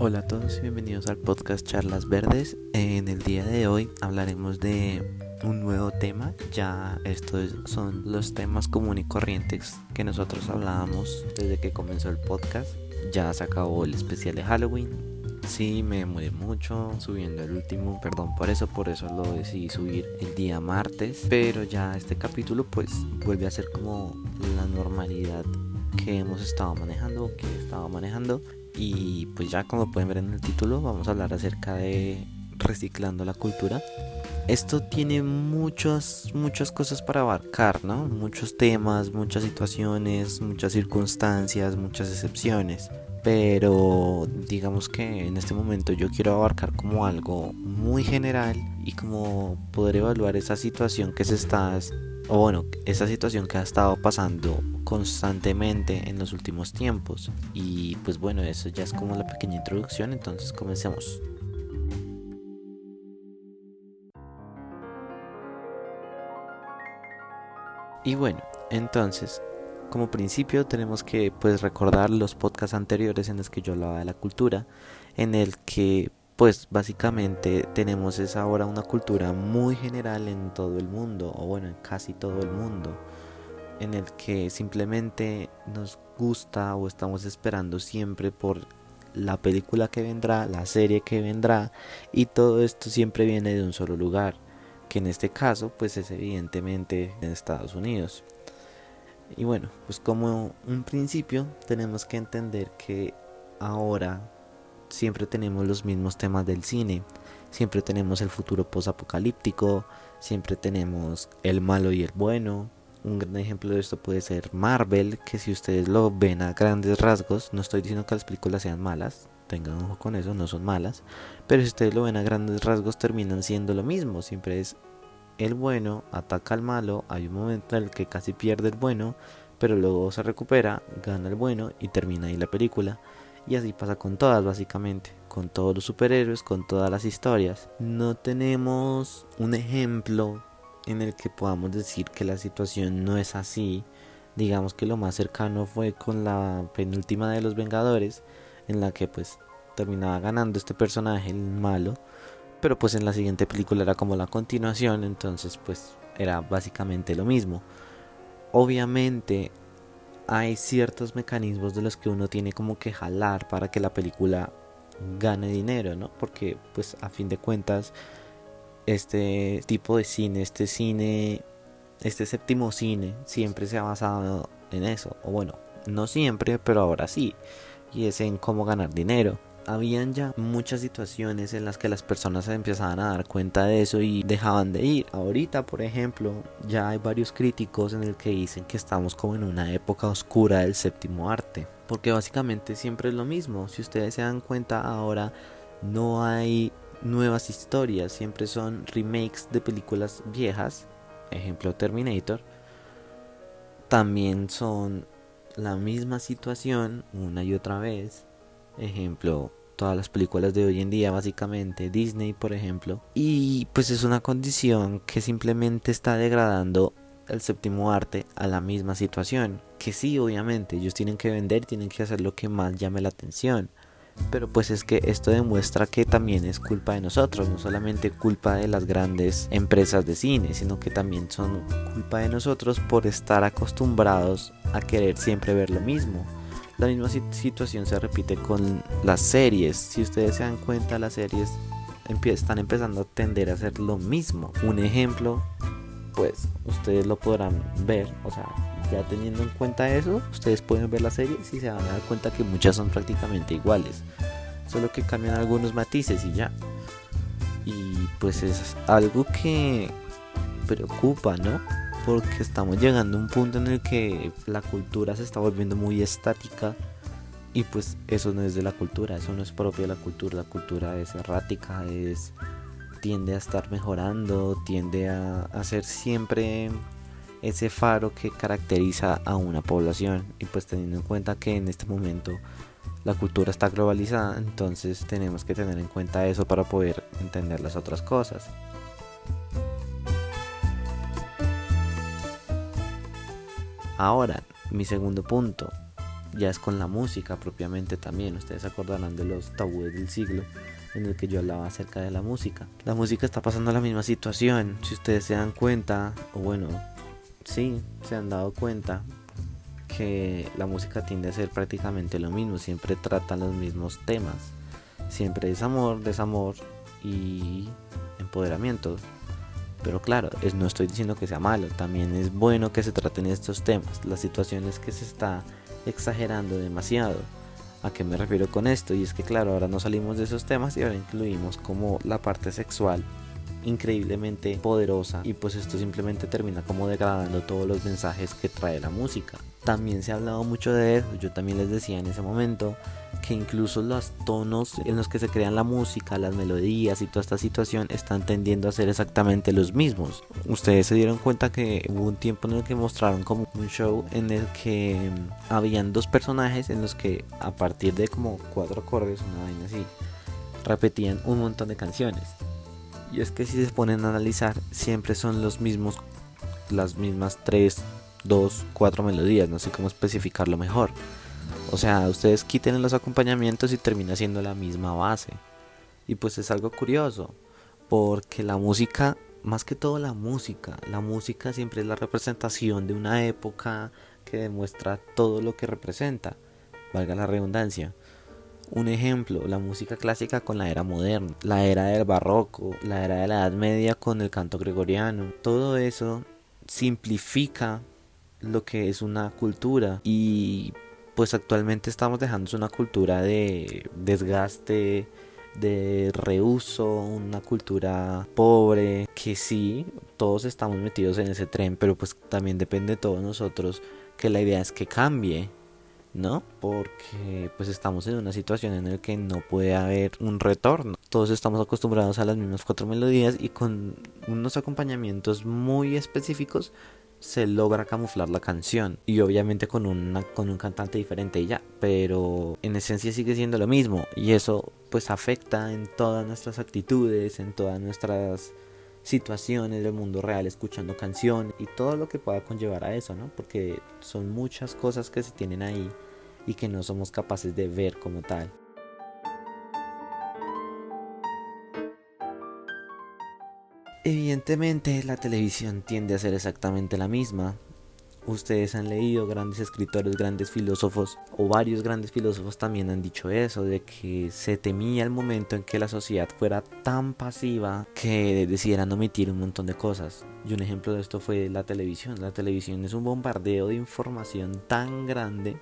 todos y bienvenidos al podcast Charlas Verdes. En el día de hoy hablaremos de un nuevo tema. Ya estos son los temas comunes y corrientes que nosotros hablábamos desde que comenzó el podcast. Ya se acabó el especial de Halloween. Sí, me demoré mucho subiendo el último, perdón por eso, por eso lo decidí subir el día martes. Pero ya este capítulo pues vuelve a ser como la normalidad que hemos estado manejando, que he estado manejando y pues ya como pueden ver en el título vamos a hablar acerca de reciclando la cultura. Esto tiene muchas, muchas cosas para abarcar, ¿no? Muchos temas, muchas situaciones, muchas circunstancias, muchas excepciones. Pero digamos que en este momento yo quiero abarcar como algo muy general y como poder evaluar esa situación que se está, o bueno, esa situación que ha estado pasando constantemente en los últimos tiempos. Y pues bueno, eso ya es como la pequeña introducción, entonces comencemos. Y bueno, entonces, como principio tenemos que pues recordar los podcasts anteriores en los que yo hablaba de la cultura, en el que pues básicamente tenemos es ahora una cultura muy general en todo el mundo, o bueno, en casi todo el mundo en el que simplemente nos gusta o estamos esperando siempre por la película que vendrá, la serie que vendrá y todo esto siempre viene de un solo lugar, que en este caso pues es evidentemente en Estados Unidos. Y bueno, pues como un principio tenemos que entender que ahora siempre tenemos los mismos temas del cine, siempre tenemos el futuro posapocalíptico, siempre tenemos el malo y el bueno, un gran ejemplo de esto puede ser Marvel, que si ustedes lo ven a grandes rasgos, no estoy diciendo que las películas sean malas, tengan ojo con eso, no son malas, pero si ustedes lo ven a grandes rasgos terminan siendo lo mismo, siempre es el bueno ataca al malo, hay un momento en el que casi pierde el bueno, pero luego se recupera, gana el bueno y termina ahí la película. Y así pasa con todas básicamente, con todos los superhéroes, con todas las historias. No tenemos un ejemplo en el que podamos decir que la situación no es así. Digamos que lo más cercano fue con la penúltima de los Vengadores, en la que pues terminaba ganando este personaje, el malo, pero pues en la siguiente película era como la continuación, entonces pues era básicamente lo mismo. Obviamente hay ciertos mecanismos de los que uno tiene como que jalar para que la película gane dinero, ¿no? Porque pues a fin de cuentas este tipo de cine, este cine, este séptimo cine, siempre se ha basado en eso. O bueno, no siempre, pero ahora sí. Y es en cómo ganar dinero. Habían ya muchas situaciones en las que las personas se empezaban a dar cuenta de eso y dejaban de ir. Ahorita, por ejemplo, ya hay varios críticos en el que dicen que estamos como en una época oscura del séptimo arte. Porque básicamente siempre es lo mismo. Si ustedes se dan cuenta ahora, no hay nuevas historias, siempre son remakes de películas viejas, ejemplo Terminator, también son la misma situación una y otra vez, ejemplo todas las películas de hoy en día básicamente Disney por ejemplo y pues es una condición que simplemente está degradando el séptimo arte a la misma situación que sí obviamente ellos tienen que vender tienen que hacer lo que más llame la atención pero pues es que esto demuestra que también es culpa de nosotros, no solamente culpa de las grandes empresas de cine, sino que también son culpa de nosotros por estar acostumbrados a querer siempre ver lo mismo. La misma situación se repite con las series. Si ustedes se dan cuenta, las series están empezando a tender a hacer lo mismo. Un ejemplo, pues ustedes lo podrán ver, o sea, ya teniendo en cuenta eso, ustedes pueden ver la serie y se van a dar cuenta que muchas son prácticamente iguales. Solo que cambian algunos matices y ya. Y pues es algo que preocupa, ¿no? Porque estamos llegando a un punto en el que la cultura se está volviendo muy estática. Y pues eso no es de la cultura, eso no es propio de la cultura. La cultura es errática, es tiende a estar mejorando, tiende a, a ser siempre ese faro que caracteriza a una población y pues teniendo en cuenta que en este momento la cultura está globalizada entonces tenemos que tener en cuenta eso para poder entender las otras cosas ahora mi segundo punto ya es con la música propiamente también. Ustedes acordarán de los tabúes del siglo en el que yo hablaba acerca de la música. La música está pasando la misma situación. Si ustedes se dan cuenta, o bueno, sí, se han dado cuenta que la música tiende a ser prácticamente lo mismo. Siempre tratan los mismos temas. Siempre es amor, desamor y empoderamiento. Pero claro, no estoy diciendo que sea malo, también es bueno que se traten estos temas. La situación es que se está exagerando demasiado. ¿A qué me refiero con esto? Y es que claro, ahora no salimos de esos temas y ahora incluimos como la parte sexual increíblemente poderosa y pues esto simplemente termina como degradando todos los mensajes que trae la música. También se ha hablado mucho de eso, yo también les decía en ese momento que incluso los tonos en los que se crean la música, las melodías y toda esta situación están tendiendo a ser exactamente los mismos. Ustedes se dieron cuenta que hubo un tiempo en el que mostraron como un show en el que mm, habían dos personajes en los que a partir de como cuatro acordes, una vaina así, repetían un montón de canciones. Y es que si se ponen a analizar, siempre son los mismos, las mismas tres, dos, cuatro melodías, no sé cómo especificarlo mejor. O sea, ustedes quiten los acompañamientos y termina siendo la misma base. Y pues es algo curioso, porque la música, más que todo la música, la música siempre es la representación de una época que demuestra todo lo que representa, valga la redundancia. Un ejemplo, la música clásica con la era moderna, la era del barroco, la era de la Edad Media con el canto gregoriano. Todo eso simplifica lo que es una cultura y pues actualmente estamos dejando una cultura de desgaste, de reuso, una cultura pobre, que sí, todos estamos metidos en ese tren, pero pues también depende de todos nosotros que la idea es que cambie, ¿no? Porque pues estamos en una situación en la que no puede haber un retorno. Todos estamos acostumbrados a las mismas cuatro melodías y con unos acompañamientos muy específicos se logra camuflar la canción y obviamente con, una, con un cantante diferente y ya, pero en esencia sigue siendo lo mismo y eso pues afecta en todas nuestras actitudes, en todas nuestras situaciones del mundo real escuchando canción y todo lo que pueda conllevar a eso, ¿no? Porque son muchas cosas que se tienen ahí y que no somos capaces de ver como tal. Evidentemente la televisión tiende a ser exactamente la misma. Ustedes han leído grandes escritores, grandes filósofos o varios grandes filósofos también han dicho eso, de que se temía el momento en que la sociedad fuera tan pasiva que decidieran omitir un montón de cosas. Y un ejemplo de esto fue la televisión. La televisión es un bombardeo de información tan grande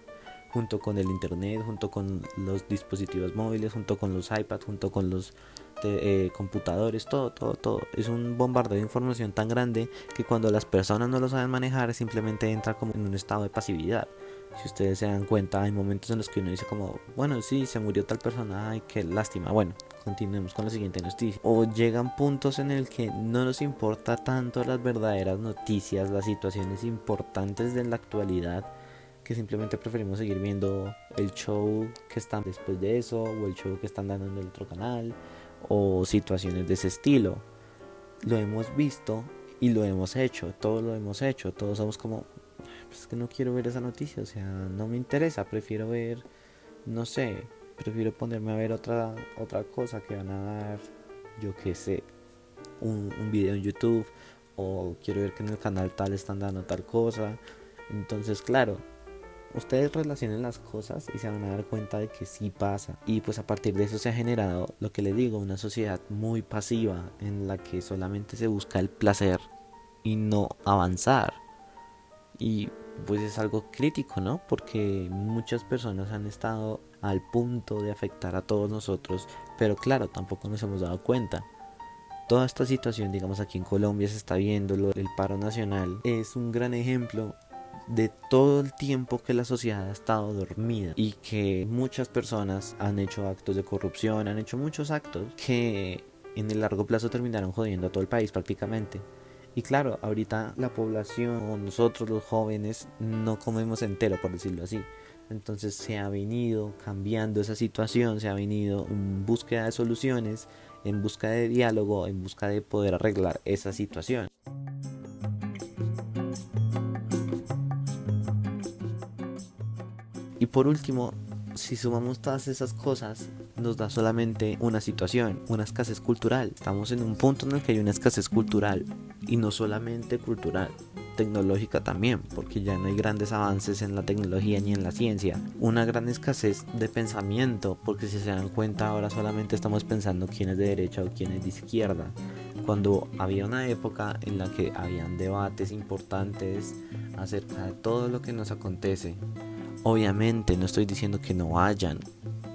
junto con el internet, junto con los dispositivos móviles, junto con los iPads, junto con los eh, computadores, todo, todo, todo. Es un bombardeo de información tan grande que cuando las personas no lo saben manejar simplemente entra como en un estado de pasividad. Si ustedes se dan cuenta, hay momentos en los que uno dice como, bueno, sí, se murió tal persona, ay, qué lástima. Bueno, continuemos con la siguiente noticia. O llegan puntos en el que no nos importa tanto las verdaderas noticias, las situaciones importantes de la actualidad, que simplemente preferimos seguir viendo el show que están después de eso, o el show que están dando en el otro canal, o situaciones de ese estilo. Lo hemos visto y lo hemos hecho, todos lo hemos hecho, todos somos como, pues que no quiero ver esa noticia, o sea, no me interesa, prefiero ver, no sé, prefiero ponerme a ver otra, otra cosa que van a dar, yo qué sé, un, un video en YouTube, o quiero ver que en el canal tal están dando tal cosa. Entonces, claro, ustedes relacionen las cosas y se van a dar cuenta de que sí pasa. Y pues a partir de eso se ha generado lo que les digo, una sociedad muy pasiva en la que solamente se busca el placer y no avanzar. Y pues es algo crítico, ¿no? Porque muchas personas han estado al punto de afectar a todos nosotros, pero claro, tampoco nos hemos dado cuenta. Toda esta situación, digamos aquí en Colombia se está viendo, el paro nacional es un gran ejemplo de todo el tiempo que la sociedad ha estado dormida y que muchas personas han hecho actos de corrupción, han hecho muchos actos que en el largo plazo terminaron jodiendo a todo el país prácticamente. Y claro, ahorita la población o nosotros los jóvenes no comemos entero, por decirlo así. Entonces se ha venido cambiando esa situación, se ha venido en búsqueda de soluciones, en busca de diálogo, en busca de poder arreglar esa situación. Por último, si sumamos todas esas cosas, nos da solamente una situación, una escasez cultural. Estamos en un punto en el que hay una escasez cultural y no solamente cultural, tecnológica también, porque ya no hay grandes avances en la tecnología ni en la ciencia. Una gran escasez de pensamiento, porque si se dan cuenta ahora solamente estamos pensando quién es de derecha o quién es de izquierda, cuando había una época en la que habían debates importantes acerca de todo lo que nos acontece. Obviamente no estoy diciendo que no hayan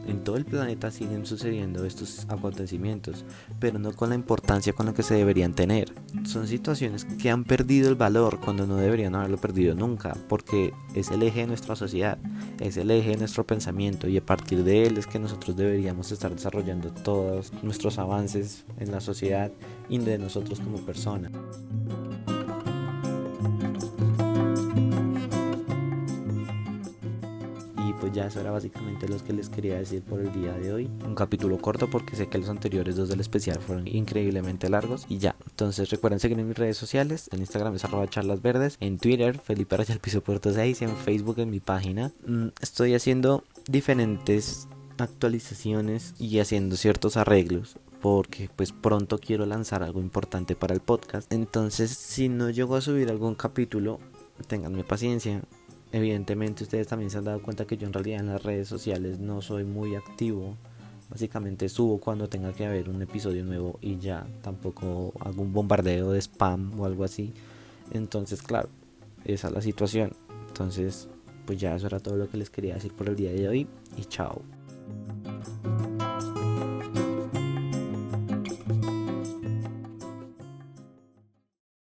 en todo el planeta siguen sucediendo estos acontecimientos, pero no con la importancia con la que se deberían tener. Son situaciones que han perdido el valor cuando no deberían haberlo perdido nunca, porque es el eje de nuestra sociedad, es el eje de nuestro pensamiento y a partir de él es que nosotros deberíamos estar desarrollando todos nuestros avances en la sociedad y de nosotros como personas. Ya eso era básicamente lo que les quería decir por el día de hoy. Un capítulo corto porque sé que los anteriores dos del especial fueron increíblemente largos. Y ya, entonces recuerden seguirme en mis redes sociales. En Instagram es arroba charlas verdes. En Twitter, Felipe Raya Piso Puerto 6. En Facebook, en mi página. Mm, estoy haciendo diferentes actualizaciones y haciendo ciertos arreglos porque pues pronto quiero lanzar algo importante para el podcast. Entonces, si no llego a subir algún capítulo, tenganme paciencia evidentemente ustedes también se han dado cuenta que yo en realidad en las redes sociales no soy muy activo. Básicamente subo cuando tenga que haber un episodio nuevo y ya tampoco hago un bombardeo de spam o algo así. Entonces, claro, esa es la situación. Entonces, pues ya eso era todo lo que les quería decir por el día de hoy y chao.